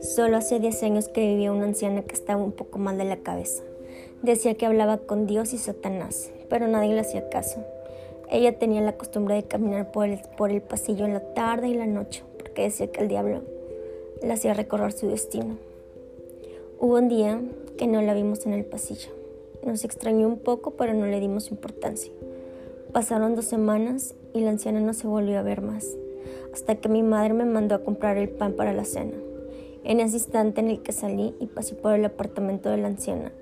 Solo hace 10 años que vivía una anciana que estaba un poco mal de la cabeza. Decía que hablaba con Dios y Satanás, pero nadie le hacía caso. Ella tenía la costumbre de caminar por el, por el pasillo en la tarde y la noche, porque decía que el diablo le hacía recorrer su destino. Hubo un día que no la vimos en el pasillo. Nos extrañó un poco, pero no le dimos importancia. Pasaron dos semanas y la anciana no se volvió a ver más, hasta que mi madre me mandó a comprar el pan para la cena. En ese instante en el que salí y pasé por el apartamento de la anciana,